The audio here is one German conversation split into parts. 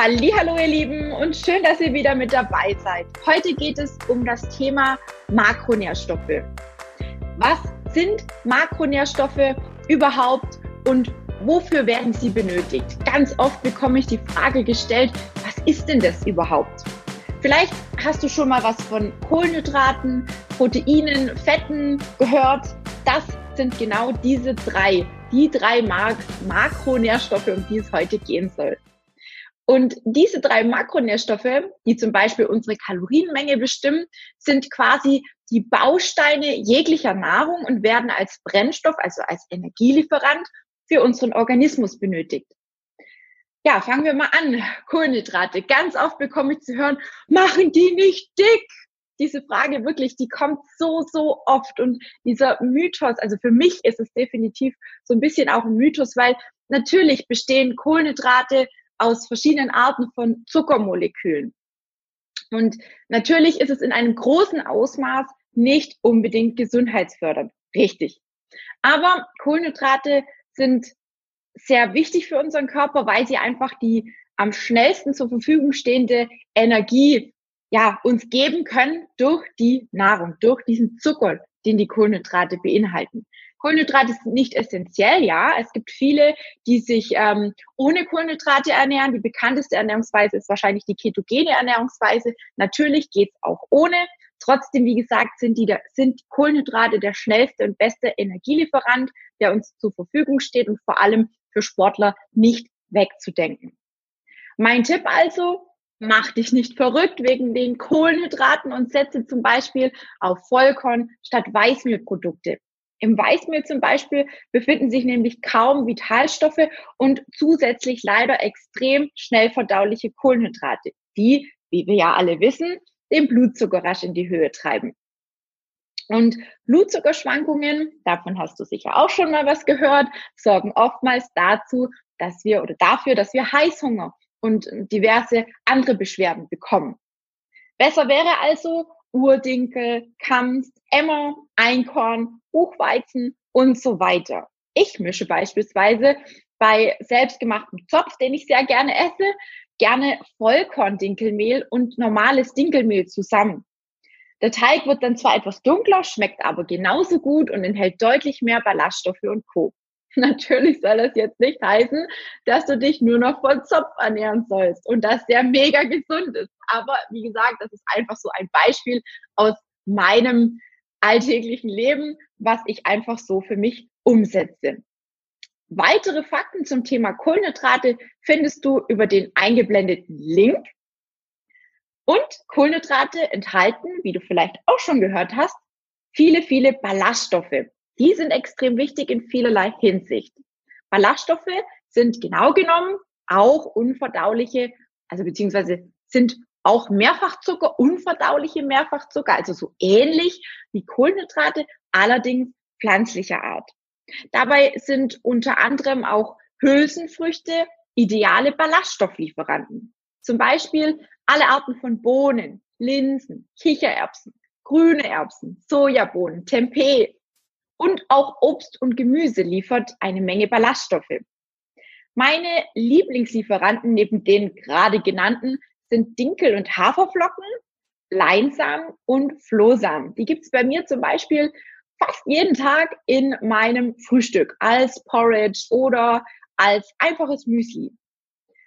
Hallo ihr Lieben und schön, dass ihr wieder mit dabei seid. Heute geht es um das Thema Makronährstoffe. Was sind Makronährstoffe überhaupt und wofür werden sie benötigt? Ganz oft bekomme ich die Frage gestellt, was ist denn das überhaupt? Vielleicht hast du schon mal was von Kohlenhydraten, Proteinen, Fetten gehört. Das sind genau diese drei, die drei Mak Makronährstoffe, um die es heute gehen soll. Und diese drei Makronährstoffe, die zum Beispiel unsere Kalorienmenge bestimmen, sind quasi die Bausteine jeglicher Nahrung und werden als Brennstoff, also als Energielieferant für unseren Organismus benötigt. Ja, fangen wir mal an. Kohlenhydrate. Ganz oft bekomme ich zu hören, machen die nicht dick? Diese Frage wirklich, die kommt so, so oft. Und dieser Mythos, also für mich ist es definitiv so ein bisschen auch ein Mythos, weil natürlich bestehen Kohlenhydrate aus verschiedenen Arten von Zuckermolekülen. Und natürlich ist es in einem großen Ausmaß nicht unbedingt gesundheitsfördernd. Richtig. Aber Kohlenhydrate sind sehr wichtig für unseren Körper, weil sie einfach die am schnellsten zur Verfügung stehende Energie ja, uns geben können durch die Nahrung, durch diesen Zucker, den die Kohlenhydrate beinhalten. Kohlenhydrate sind nicht essentiell, ja. Es gibt viele, die sich ähm, ohne Kohlenhydrate ernähren. Die bekannteste Ernährungsweise ist wahrscheinlich die ketogene Ernährungsweise. Natürlich geht's auch ohne. Trotzdem, wie gesagt, sind, die sind Kohlenhydrate der schnellste und beste Energielieferant, der uns zur Verfügung steht und vor allem für Sportler nicht wegzudenken. Mein Tipp also, mach dich nicht verrückt wegen den Kohlenhydraten und setze zum Beispiel auf Vollkorn statt Weißmehlprodukte. Im Weißmehl zum Beispiel befinden sich nämlich kaum Vitalstoffe und zusätzlich leider extrem schnell verdauliche Kohlenhydrate, die, wie wir ja alle wissen, den Blutzucker rasch in die Höhe treiben. Und Blutzuckerschwankungen, davon hast du sicher auch schon mal was gehört, sorgen oftmals dazu, dass wir oder dafür, dass wir Heißhunger und diverse andere Beschwerden bekommen. Besser wäre also, Urdinkel, Kamst, Emmer, Einkorn, Buchweizen und so weiter. Ich mische beispielsweise bei selbstgemachtem Zopf, den ich sehr gerne esse, gerne Vollkorn-Dinkelmehl und normales Dinkelmehl zusammen. Der Teig wird dann zwar etwas dunkler, schmeckt aber genauso gut und enthält deutlich mehr Ballaststoffe und Co. Natürlich soll das jetzt nicht heißen, dass du dich nur noch von Zopf ernähren sollst und dass der mega gesund ist. Aber wie gesagt, das ist einfach so ein Beispiel aus meinem alltäglichen Leben, was ich einfach so für mich umsetze. Weitere Fakten zum Thema Kohlenhydrate findest du über den eingeblendeten Link. Und Kohlenhydrate enthalten, wie du vielleicht auch schon gehört hast, viele, viele Ballaststoffe. Die sind extrem wichtig in vielerlei Hinsicht. Ballaststoffe sind genau genommen auch unverdauliche, also beziehungsweise sind auch Mehrfachzucker, unverdauliche Mehrfachzucker, also so ähnlich wie Kohlenhydrate, allerdings pflanzlicher Art. Dabei sind unter anderem auch Hülsenfrüchte ideale Ballaststofflieferanten. Zum Beispiel alle Arten von Bohnen, Linsen, Kichererbsen, grüne Erbsen, Sojabohnen, Tempeh, und auch Obst und Gemüse liefert eine Menge Ballaststoffe. Meine Lieblingslieferanten neben den gerade genannten sind Dinkel- und Haferflocken, Leinsamen und Flohsamen. Die gibt's bei mir zum Beispiel fast jeden Tag in meinem Frühstück als Porridge oder als einfaches Müsli.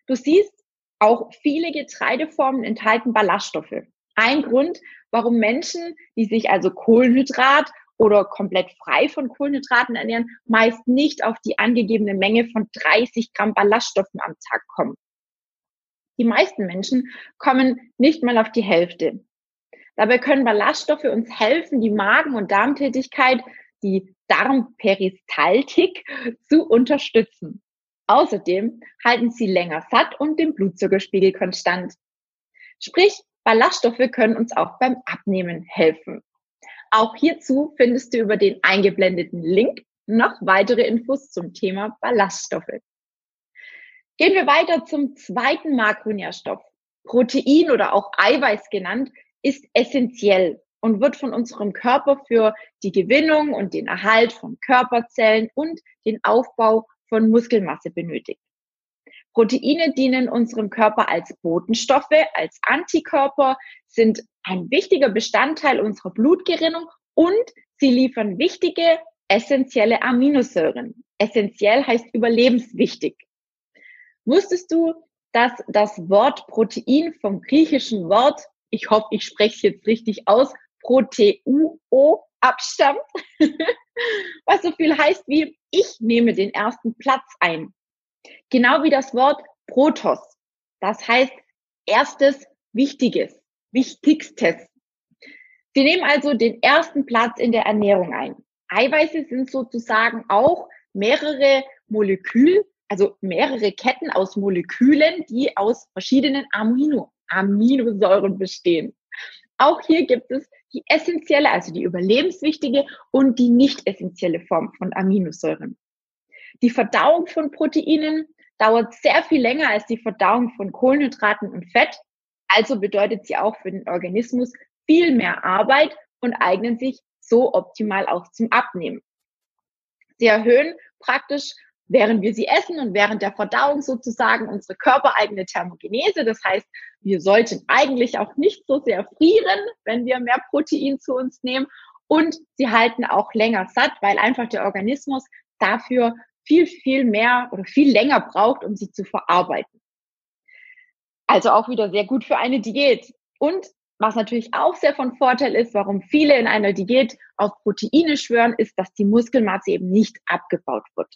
Du siehst, auch viele Getreideformen enthalten Ballaststoffe. Ein Grund, warum Menschen, die sich also Kohlenhydrat oder komplett frei von Kohlenhydraten ernähren, meist nicht auf die angegebene Menge von 30 Gramm Ballaststoffen am Tag kommen. Die meisten Menschen kommen nicht mal auf die Hälfte. Dabei können Ballaststoffe uns helfen, die Magen- und Darmtätigkeit, die Darmperistaltik zu unterstützen. Außerdem halten sie länger satt und den Blutzuckerspiegel konstant. Sprich, Ballaststoffe können uns auch beim Abnehmen helfen. Auch hierzu findest du über den eingeblendeten Link noch weitere Infos zum Thema Ballaststoffe. Gehen wir weiter zum zweiten Makronährstoff. Protein oder auch Eiweiß genannt ist essentiell und wird von unserem Körper für die Gewinnung und den Erhalt von Körperzellen und den Aufbau von Muskelmasse benötigt. Proteine dienen unserem Körper als Botenstoffe, als Antikörper, sind ein wichtiger Bestandteil unserer Blutgerinnung und sie liefern wichtige, essentielle Aminosäuren. Essentiell heißt überlebenswichtig. Wusstest du, dass das Wort Protein vom griechischen Wort, ich hoffe, ich spreche es jetzt richtig aus, Proteuo abstammt, was so viel heißt wie ich nehme den ersten Platz ein. Genau wie das Wort Protos, das heißt erstes Wichtiges, Wichtigstes. Sie nehmen also den ersten Platz in der Ernährung ein. Eiweiße sind sozusagen auch mehrere Molekül, also mehrere Ketten aus Molekülen, die aus verschiedenen Amino, Aminosäuren bestehen. Auch hier gibt es die essentielle, also die überlebenswichtige und die nicht essentielle Form von Aminosäuren. Die Verdauung von Proteinen dauert sehr viel länger als die Verdauung von Kohlenhydraten und Fett. Also bedeutet sie auch für den Organismus viel mehr Arbeit und eignen sich so optimal auch zum Abnehmen. Sie erhöhen praktisch, während wir sie essen und während der Verdauung sozusagen unsere körpereigene Thermogenese. Das heißt, wir sollten eigentlich auch nicht so sehr frieren, wenn wir mehr Protein zu uns nehmen. Und sie halten auch länger satt, weil einfach der Organismus dafür viel, viel mehr oder viel länger braucht, um sie zu verarbeiten. Also auch wieder sehr gut für eine Diät. Und was natürlich auch sehr von Vorteil ist, warum viele in einer Diät auf Proteine schwören, ist, dass die Muskelmasse eben nicht abgebaut wird.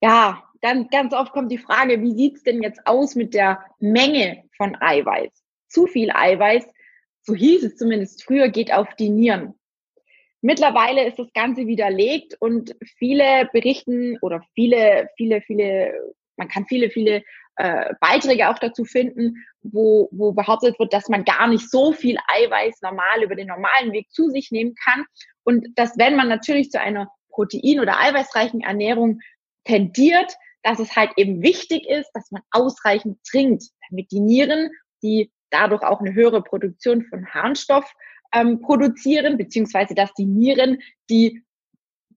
Ja, dann ganz oft kommt die Frage, wie sieht's denn jetzt aus mit der Menge von Eiweiß? Zu viel Eiweiß, so hieß es zumindest früher, geht auf die Nieren. Mittlerweile ist das Ganze widerlegt und viele berichten oder viele, viele, viele, man kann viele, viele äh, Beiträge auch dazu finden, wo, wo behauptet wird, dass man gar nicht so viel Eiweiß normal über den normalen Weg zu sich nehmen kann. Und dass wenn man natürlich zu einer protein- oder eiweißreichen Ernährung tendiert, dass es halt eben wichtig ist, dass man ausreichend trinkt, damit die Nieren, die dadurch auch eine höhere Produktion von Harnstoff ähm, produzieren, beziehungsweise dass die Nieren die,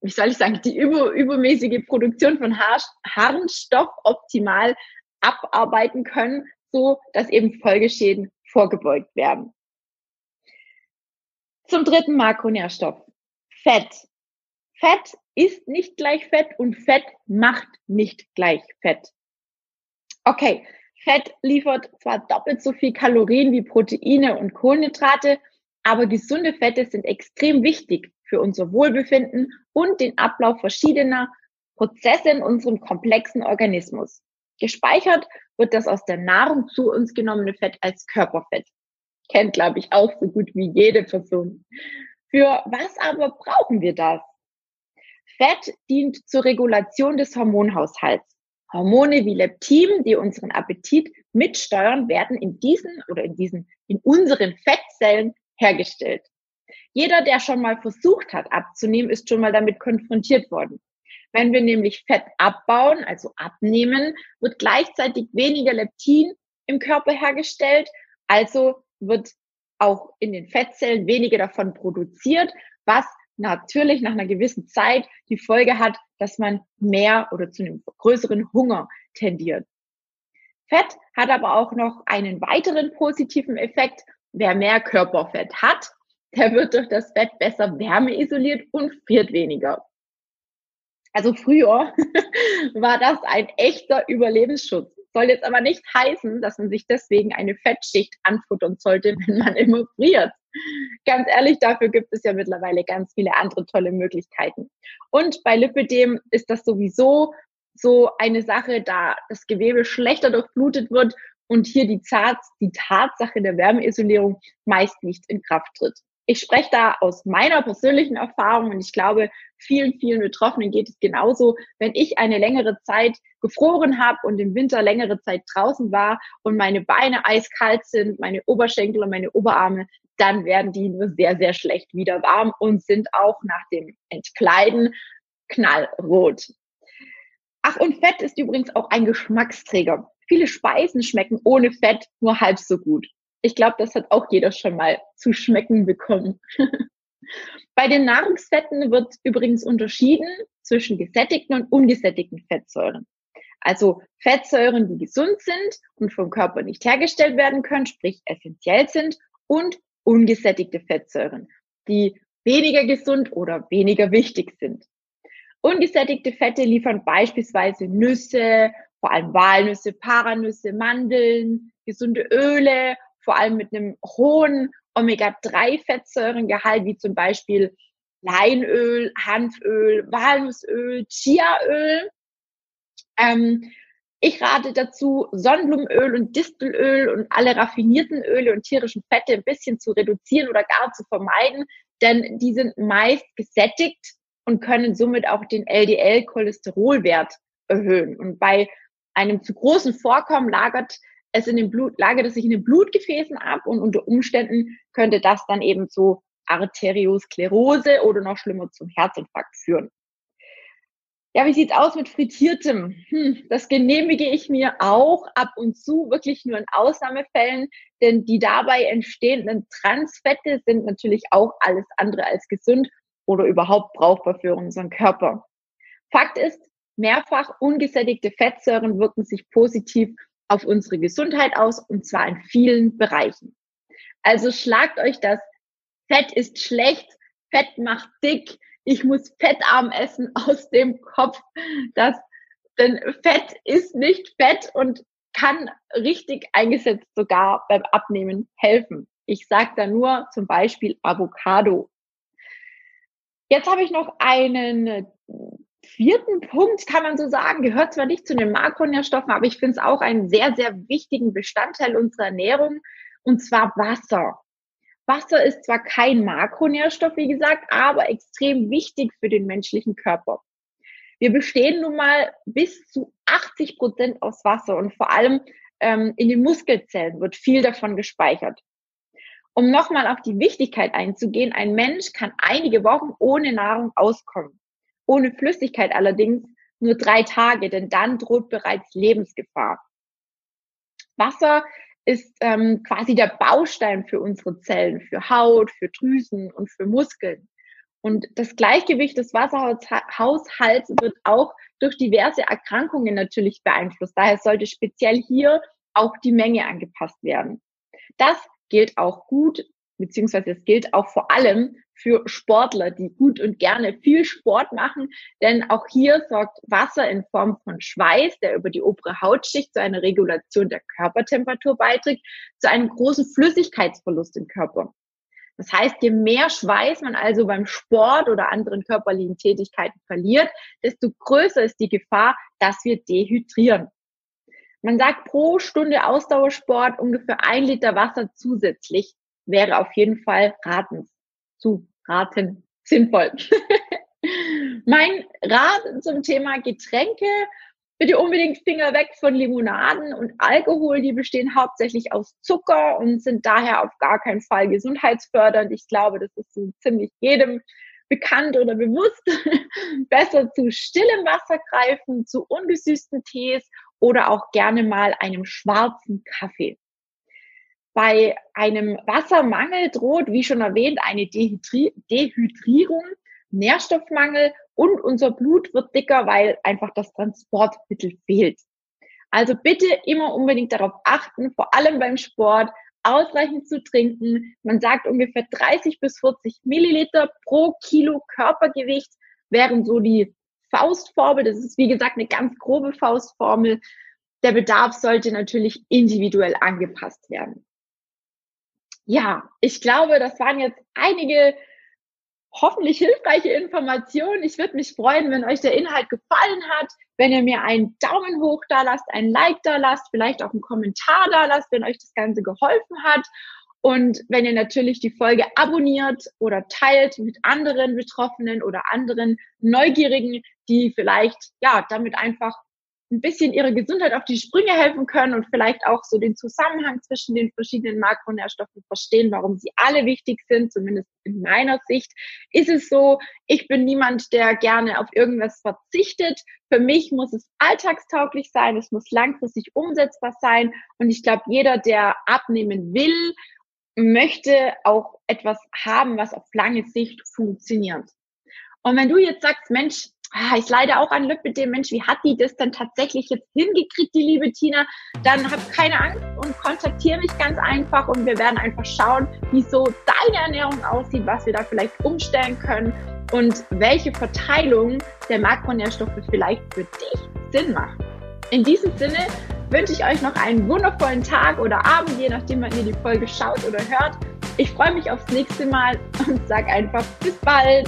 wie soll ich sagen, die über, übermäßige Produktion von Harnstoff optimal abarbeiten können, so dass eben Folgeschäden vorgebeugt werden. Zum dritten Makronährstoff. Fett. Fett ist nicht gleich Fett und Fett macht nicht gleich Fett. Okay, Fett liefert zwar doppelt so viel Kalorien wie Proteine und Kohlenhydrate, aber gesunde Fette sind extrem wichtig für unser Wohlbefinden und den Ablauf verschiedener Prozesse in unserem komplexen Organismus. Gespeichert wird das aus der Nahrung zu uns genommene Fett als Körperfett. Kennt, glaube ich, auch so gut wie jede Person. Für was aber brauchen wir das? Fett dient zur Regulation des Hormonhaushalts. Hormone wie Leptin, die unseren Appetit mitsteuern, werden in diesen oder in diesen, in unseren Fettzellen hergestellt. Jeder, der schon mal versucht hat abzunehmen, ist schon mal damit konfrontiert worden. Wenn wir nämlich Fett abbauen, also abnehmen, wird gleichzeitig weniger Leptin im Körper hergestellt, also wird auch in den Fettzellen weniger davon produziert, was natürlich nach einer gewissen Zeit die Folge hat, dass man mehr oder zu einem größeren Hunger tendiert. Fett hat aber auch noch einen weiteren positiven Effekt. Wer mehr Körperfett hat, der wird durch das Fett besser wärmeisoliert und friert weniger. Also früher war das ein echter Überlebensschutz. Soll jetzt aber nicht heißen, dass man sich deswegen eine Fettschicht anfuttern sollte, wenn man immer friert. Ganz ehrlich, dafür gibt es ja mittlerweile ganz viele andere tolle Möglichkeiten. Und bei Lipidem ist das sowieso so eine Sache, da das Gewebe schlechter durchblutet wird und hier die, Tats die Tatsache der Wärmeisolierung meist nicht in Kraft tritt. Ich spreche da aus meiner persönlichen Erfahrung und ich glaube, vielen, vielen Betroffenen geht es genauso. Wenn ich eine längere Zeit gefroren habe und im Winter längere Zeit draußen war und meine Beine eiskalt sind, meine Oberschenkel und meine Oberarme, dann werden die nur sehr, sehr schlecht wieder warm und sind auch nach dem Entkleiden knallrot. Ach, und Fett ist übrigens auch ein Geschmacksträger. Viele Speisen schmecken ohne Fett nur halb so gut. Ich glaube, das hat auch jeder schon mal zu schmecken bekommen. Bei den Nahrungsfetten wird übrigens unterschieden zwischen gesättigten und ungesättigten Fettsäuren. Also Fettsäuren, die gesund sind und vom Körper nicht hergestellt werden können, sprich essentiell sind und ungesättigte Fettsäuren, die weniger gesund oder weniger wichtig sind. Ungesättigte Fette liefern beispielsweise Nüsse, vor allem Walnüsse, Paranüsse, Mandeln, gesunde Öle, vor allem mit einem hohen Omega-3-Fettsäurengehalt, wie zum Beispiel Leinöl, Hanföl, Walnussöl, Chiaöl. Ähm, ich rate dazu, Sonnenblumenöl und Distelöl und alle raffinierten Öle und tierischen Fette ein bisschen zu reduzieren oder gar zu vermeiden, denn die sind meist gesättigt und können somit auch den LDL-Cholesterolwert erhöhen. Und bei einem zu großen Vorkommen lagert es in dem Blut, lagert es sich in den Blutgefäßen ab und unter Umständen könnte das dann eben zu Arteriosklerose oder noch schlimmer zum Herzinfarkt führen. Ja, wie sieht's aus mit frittiertem? Hm, das genehmige ich mir auch ab und zu, wirklich nur in Ausnahmefällen, denn die dabei entstehenden Transfette sind natürlich auch alles andere als gesund oder überhaupt brauchbar für unseren Körper. Fakt ist, mehrfach ungesättigte Fettsäuren wirken sich positiv auf unsere Gesundheit aus und zwar in vielen Bereichen. Also schlagt euch das Fett ist schlecht, Fett macht dick, ich muss fettarm essen aus dem Kopf. Das, denn Fett ist nicht Fett und kann richtig eingesetzt sogar beim Abnehmen helfen. Ich sage da nur zum Beispiel Avocado. Jetzt habe ich noch einen vierten Punkt, kann man so sagen, gehört zwar nicht zu den Makronährstoffen, aber ich finde es auch einen sehr, sehr wichtigen Bestandteil unserer Ernährung, und zwar Wasser. Wasser ist zwar kein Makronährstoff, wie gesagt, aber extrem wichtig für den menschlichen Körper. Wir bestehen nun mal bis zu 80 Prozent aus Wasser und vor allem ähm, in den Muskelzellen wird viel davon gespeichert. Um nochmal auf die Wichtigkeit einzugehen, ein Mensch kann einige Wochen ohne Nahrung auskommen. Ohne Flüssigkeit allerdings nur drei Tage, denn dann droht bereits Lebensgefahr. Wasser ist ähm, quasi der Baustein für unsere Zellen, für Haut, für Drüsen und für Muskeln. Und das Gleichgewicht des Wasserhaushalts wird auch durch diverse Erkrankungen natürlich beeinflusst. Daher sollte speziell hier auch die Menge angepasst werden. Das gilt auch gut, beziehungsweise es gilt auch vor allem für Sportler, die gut und gerne viel Sport machen, denn auch hier sorgt Wasser in Form von Schweiß, der über die obere Hautschicht zu einer Regulation der Körpertemperatur beiträgt, zu einem großen Flüssigkeitsverlust im Körper. Das heißt, je mehr Schweiß man also beim Sport oder anderen körperlichen Tätigkeiten verliert, desto größer ist die Gefahr, dass wir dehydrieren. Man sagt pro Stunde Ausdauersport ungefähr ein Liter Wasser zusätzlich wäre auf jeden Fall ratens zu raten sinnvoll. mein Rat zum Thema Getränke. Bitte unbedingt Finger weg von Limonaden und Alkohol. Die bestehen hauptsächlich aus Zucker und sind daher auf gar keinen Fall gesundheitsfördernd. Ich glaube, das ist so ziemlich jedem bekannt oder bewusst. Besser zu stillem Wasser greifen, zu ungesüßten Tees oder auch gerne mal einem schwarzen Kaffee. Bei einem Wassermangel droht, wie schon erwähnt, eine Dehydri Dehydrierung, Nährstoffmangel und unser Blut wird dicker, weil einfach das Transportmittel fehlt. Also bitte immer unbedingt darauf achten, vor allem beim Sport, ausreichend zu trinken. Man sagt ungefähr 30 bis 40 Milliliter pro Kilo Körpergewicht wären so die Faustformel. Das ist wie gesagt eine ganz grobe Faustformel. Der Bedarf sollte natürlich individuell angepasst werden ja, ich glaube, das waren jetzt einige hoffentlich hilfreiche Informationen. Ich würde mich freuen, wenn euch der Inhalt gefallen hat, wenn ihr mir einen Daumen hoch da lasst, ein Like da lasst, vielleicht auch einen Kommentar da lasst, wenn euch das Ganze geholfen hat. Und wenn ihr natürlich die Folge abonniert oder teilt mit anderen Betroffenen oder anderen Neugierigen, die vielleicht ja damit einfach ein bisschen ihre Gesundheit auf die Sprünge helfen können und vielleicht auch so den Zusammenhang zwischen den verschiedenen Makronährstoffen verstehen, warum sie alle wichtig sind, zumindest in meiner Sicht, ist es so, ich bin niemand, der gerne auf irgendwas verzichtet. Für mich muss es alltagstauglich sein, es muss langfristig umsetzbar sein und ich glaube, jeder, der abnehmen will, möchte auch etwas haben, was auf lange Sicht funktioniert. Und wenn du jetzt sagst, Mensch, ah, ich leide auch an Lipidem, Mensch, wie hat die das denn tatsächlich jetzt hingekriegt, die liebe Tina? Dann hab keine Angst und kontaktiere mich ganz einfach und wir werden einfach schauen, wie so deine Ernährung aussieht, was wir da vielleicht umstellen können und welche Verteilung der Makronährstoffe vielleicht für dich Sinn macht. In diesem Sinne wünsche ich euch noch einen wundervollen Tag oder Abend, je nachdem, wann ihr die Folge schaut oder hört. Ich freue mich aufs nächste Mal und sage einfach bis bald.